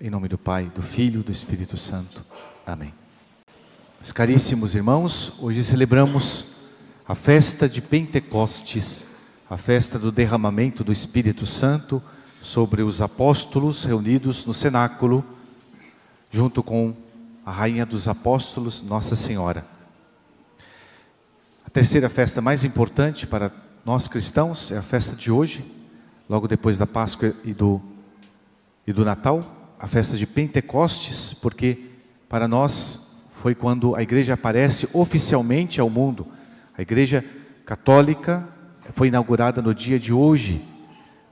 Em nome do Pai, do Filho do Espírito Santo. Amém. Meus caríssimos irmãos, hoje celebramos a festa de Pentecostes, a festa do derramamento do Espírito Santo sobre os apóstolos reunidos no cenáculo, junto com a rainha dos apóstolos, Nossa Senhora. A terceira festa mais importante para nós cristãos é a festa de hoje, logo depois da Páscoa e do, e do Natal a festa de Pentecostes, porque para nós foi quando a igreja aparece oficialmente ao mundo. A igreja católica foi inaugurada no dia de hoje,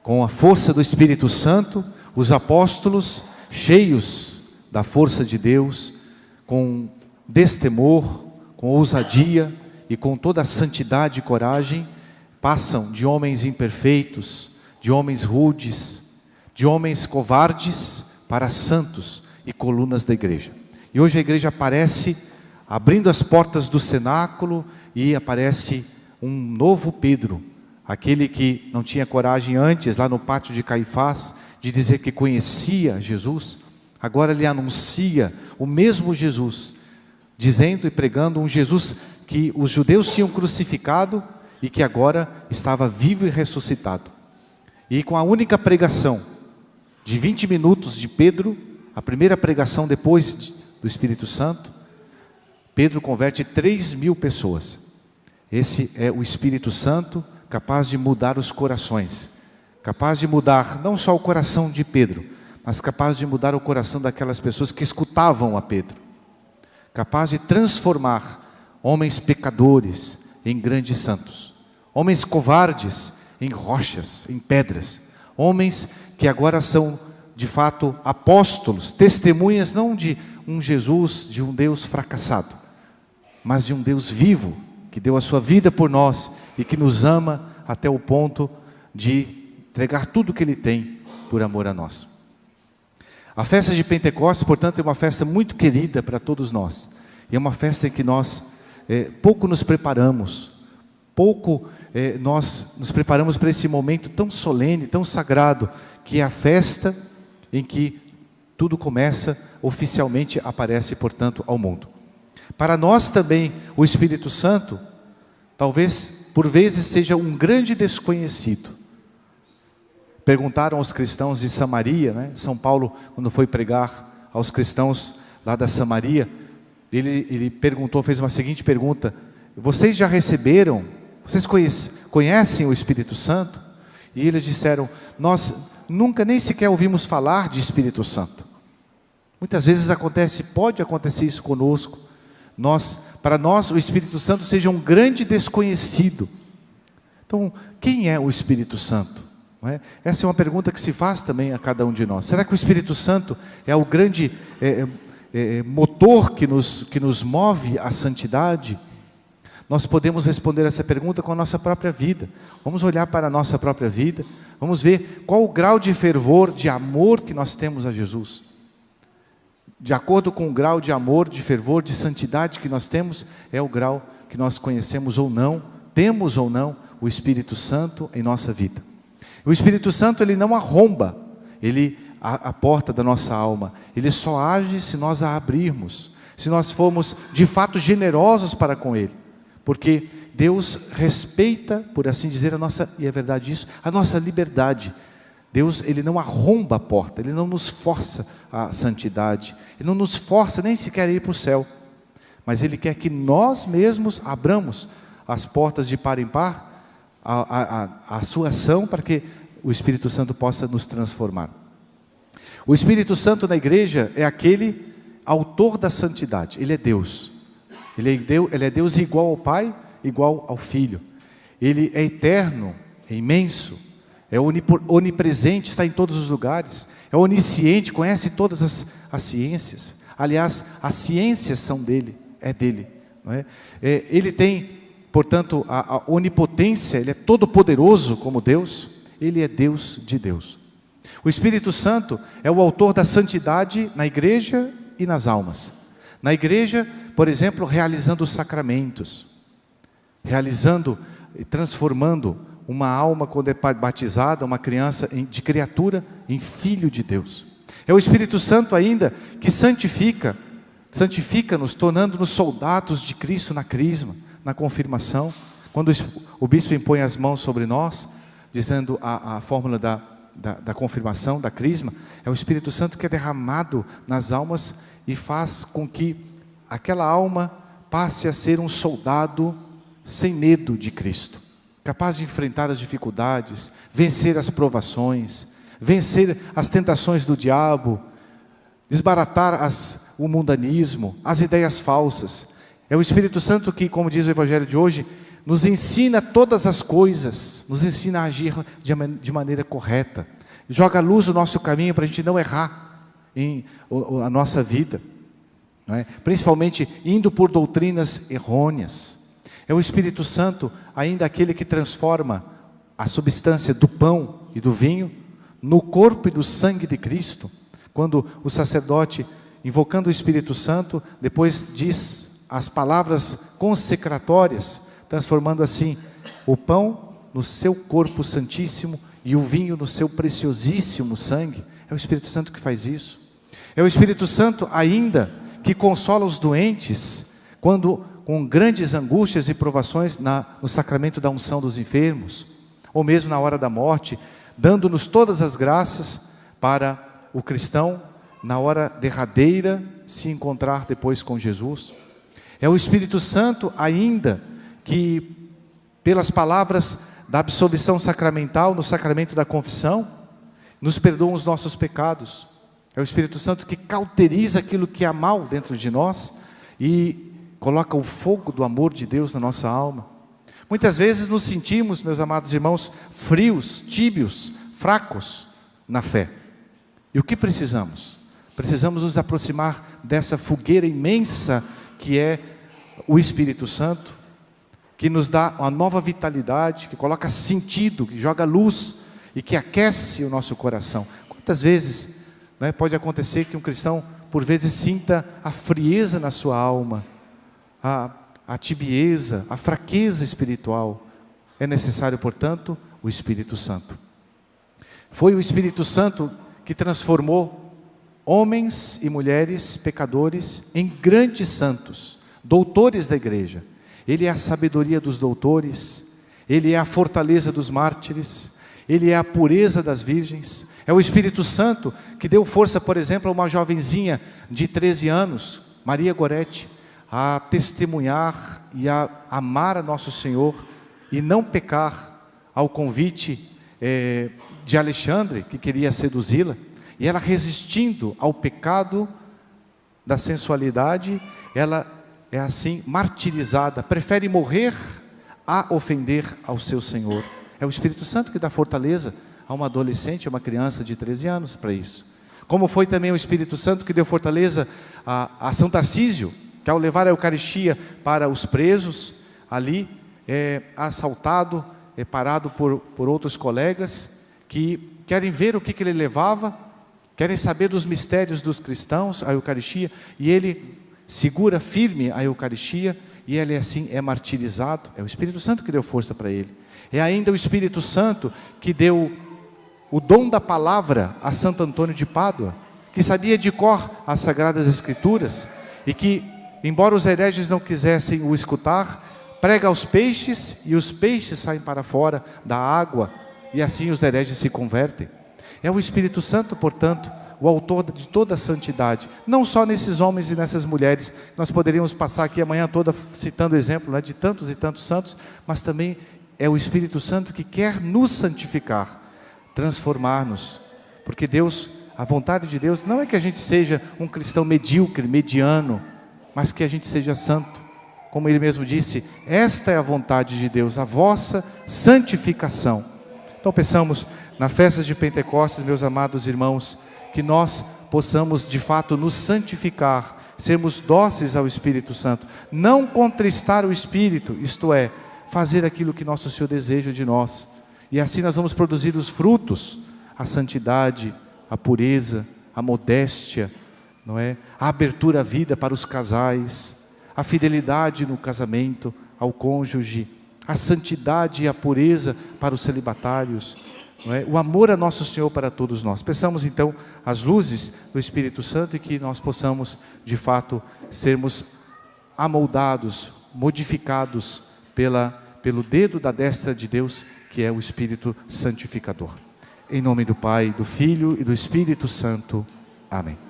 com a força do Espírito Santo, os apóstolos cheios da força de Deus, com destemor, com ousadia e com toda a santidade e coragem, passam de homens imperfeitos, de homens rudes, de homens covardes, para santos e colunas da igreja. E hoje a igreja aparece abrindo as portas do cenáculo e aparece um novo Pedro, aquele que não tinha coragem antes, lá no pátio de Caifás, de dizer que conhecia Jesus, agora ele anuncia o mesmo Jesus, dizendo e pregando um Jesus que os judeus tinham crucificado e que agora estava vivo e ressuscitado. E com a única pregação, de 20 minutos de Pedro, a primeira pregação depois do Espírito Santo, Pedro converte 3 mil pessoas. Esse é o Espírito Santo capaz de mudar os corações, capaz de mudar não só o coração de Pedro, mas capaz de mudar o coração daquelas pessoas que escutavam a Pedro, capaz de transformar homens pecadores em grandes santos, homens covardes em rochas, em pedras, homens que agora são de fato apóstolos, testemunhas não de um Jesus, de um Deus fracassado, mas de um Deus vivo, que deu a sua vida por nós e que nos ama até o ponto de entregar tudo o que Ele tem por amor a nós. A festa de Pentecostes, portanto, é uma festa muito querida para todos nós, e é uma festa em que nós é, pouco nos preparamos, pouco é, nós nos preparamos para esse momento tão solene, tão sagrado, que é a festa em que tudo começa, oficialmente aparece, portanto, ao mundo. Para nós também, o Espírito Santo, talvez por vezes seja um grande desconhecido. Perguntaram aos cristãos de Samaria, né? São Paulo, quando foi pregar aos cristãos lá da Samaria, ele, ele perguntou, fez uma seguinte pergunta: Vocês já receberam vocês conhecem o Espírito Santo? E eles disseram: Nós nunca nem sequer ouvimos falar de Espírito Santo. Muitas vezes acontece, pode acontecer isso conosco. Nós, para nós, o Espírito Santo seja um grande desconhecido. Então, quem é o Espírito Santo? É? Essa é uma pergunta que se faz também a cada um de nós. Será que o Espírito Santo é o grande é, é, é motor que nos, que nos move à santidade? Nós podemos responder essa pergunta com a nossa própria vida. Vamos olhar para a nossa própria vida, vamos ver qual o grau de fervor, de amor que nós temos a Jesus. De acordo com o grau de amor, de fervor, de santidade que nós temos, é o grau que nós conhecemos ou não, temos ou não o Espírito Santo em nossa vida. O Espírito Santo ele não arromba, ele a, a porta da nossa alma. Ele só age se nós a abrirmos, se nós formos de fato generosos para com ele porque Deus respeita, por assim dizer, a nossa, e é verdade isso, a nossa liberdade. Deus, ele não arromba a porta, ele não nos força a santidade, ele não nos força nem sequer a ir para o céu, mas ele quer que nós mesmos abramos as portas de par em par a, a, a sua ação para que o Espírito Santo possa nos transformar. O Espírito Santo na igreja é aquele autor da santidade, ele é Deus. Ele é, Deus, ele é Deus igual ao Pai, igual ao Filho. Ele é eterno, é imenso, é onipresente, está em todos os lugares, é onisciente, conhece todas as, as ciências. Aliás, as ciências são dele, é dele. É? É, ele tem, portanto, a, a onipotência, ele é todo poderoso como Deus, ele é Deus de Deus. O Espírito Santo é o autor da santidade na igreja e nas almas. Na igreja, por exemplo, realizando os sacramentos, realizando e transformando uma alma quando é batizada, uma criança de criatura, em filho de Deus. É o Espírito Santo ainda que santifica, santifica-nos, tornando-nos soldados de Cristo na crisma, na confirmação. Quando o bispo impõe as mãos sobre nós, dizendo a, a fórmula da, da, da confirmação, da crisma, é o Espírito Santo que é derramado nas almas e faz com que aquela alma passe a ser um soldado sem medo de Cristo, capaz de enfrentar as dificuldades, vencer as provações, vencer as tentações do diabo, desbaratar as, o mundanismo, as ideias falsas. É o Espírito Santo que, como diz o Evangelho de hoje, nos ensina todas as coisas, nos ensina a agir de, maneira correta, joga luz no nosso caminho para a gente não errar em a nossa vida, é? principalmente indo por doutrinas errôneas. É o Espírito Santo, ainda aquele que transforma a substância do pão e do vinho no corpo e no sangue de Cristo. Quando o sacerdote, invocando o Espírito Santo, depois diz as palavras consecratórias, transformando assim o pão no seu corpo santíssimo e o vinho no seu preciosíssimo sangue. É o Espírito Santo que faz isso. É o Espírito Santo ainda que consola os doentes quando com grandes angústias e provações na, no sacramento da unção dos enfermos, ou mesmo na hora da morte, dando-nos todas as graças para o cristão, na hora derradeira, se encontrar depois com Jesus. É o Espírito Santo ainda que, pelas palavras da absolvição sacramental, no sacramento da confissão, nos perdoa os nossos pecados. É o Espírito Santo que cauteriza aquilo que há mal dentro de nós e coloca o fogo do amor de Deus na nossa alma. Muitas vezes nos sentimos, meus amados irmãos, frios, tíbios, fracos na fé. E o que precisamos? Precisamos nos aproximar dessa fogueira imensa que é o Espírito Santo, que nos dá uma nova vitalidade, que coloca sentido, que joga luz e que aquece o nosso coração. Quantas vezes né, pode acontecer que um cristão, por vezes, sinta a frieza na sua alma, a, a tibieza, a fraqueza espiritual. É necessário, portanto, o Espírito Santo. Foi o Espírito Santo que transformou homens e mulheres pecadores em grandes santos, doutores da igreja. Ele é a sabedoria dos doutores, ele é a fortaleza dos mártires, ele é a pureza das virgens. É o Espírito Santo que deu força, por exemplo, a uma jovenzinha de 13 anos, Maria Goretti, a testemunhar e a amar a nosso Senhor e não pecar ao convite é, de Alexandre, que queria seduzi-la, e ela resistindo ao pecado da sensualidade, ela é assim martirizada, prefere morrer a ofender ao seu Senhor. É o Espírito Santo que dá fortaleza a uma adolescente, a uma criança de 13 anos para isso. Como foi também o Espírito Santo que deu fortaleza a, a São Tarcísio, que ao levar a Eucaristia para os presos, ali é assaltado, é parado por, por outros colegas que querem ver o que, que ele levava, querem saber dos mistérios dos cristãos, a Eucaristia, e ele segura firme a Eucaristia e ele assim é martirizado. É o Espírito Santo que deu força para ele. É ainda o Espírito Santo que deu o dom da palavra a Santo Antônio de Pádua, que sabia de cor as sagradas escrituras e que Embora os hereges não quisessem o escutar, prega aos peixes e os peixes saem para fora da água e assim os hereges se convertem. É o Espírito Santo, portanto, o autor de toda a santidade, não só nesses homens e nessas mulheres, nós poderíamos passar aqui a manhã toda citando exemplo né, de tantos e tantos santos, mas também é o Espírito Santo que quer nos santificar, transformar-nos, porque Deus, a vontade de Deus não é que a gente seja um cristão medíocre, mediano, mas que a gente seja santo. Como ele mesmo disse, esta é a vontade de Deus, a vossa santificação. Então pensamos na festa de Pentecostes, meus amados irmãos, que nós possamos de fato nos santificar, sermos dóceis ao Espírito Santo, não contristar o Espírito, isto é, fazer aquilo que nosso Senhor deseja de nós. E assim nós vamos produzir os frutos, a santidade, a pureza, a modéstia, não é? A abertura à vida para os casais, a fidelidade no casamento ao cônjuge, a santidade e a pureza para os celibatários, é? o amor a nosso Senhor para todos nós. Peçamos então as luzes do Espírito Santo e que nós possamos, de fato, sermos amoldados, modificados pela, pelo dedo da destra de Deus, que é o Espírito Santificador. Em nome do Pai, do Filho e do Espírito Santo. Amém.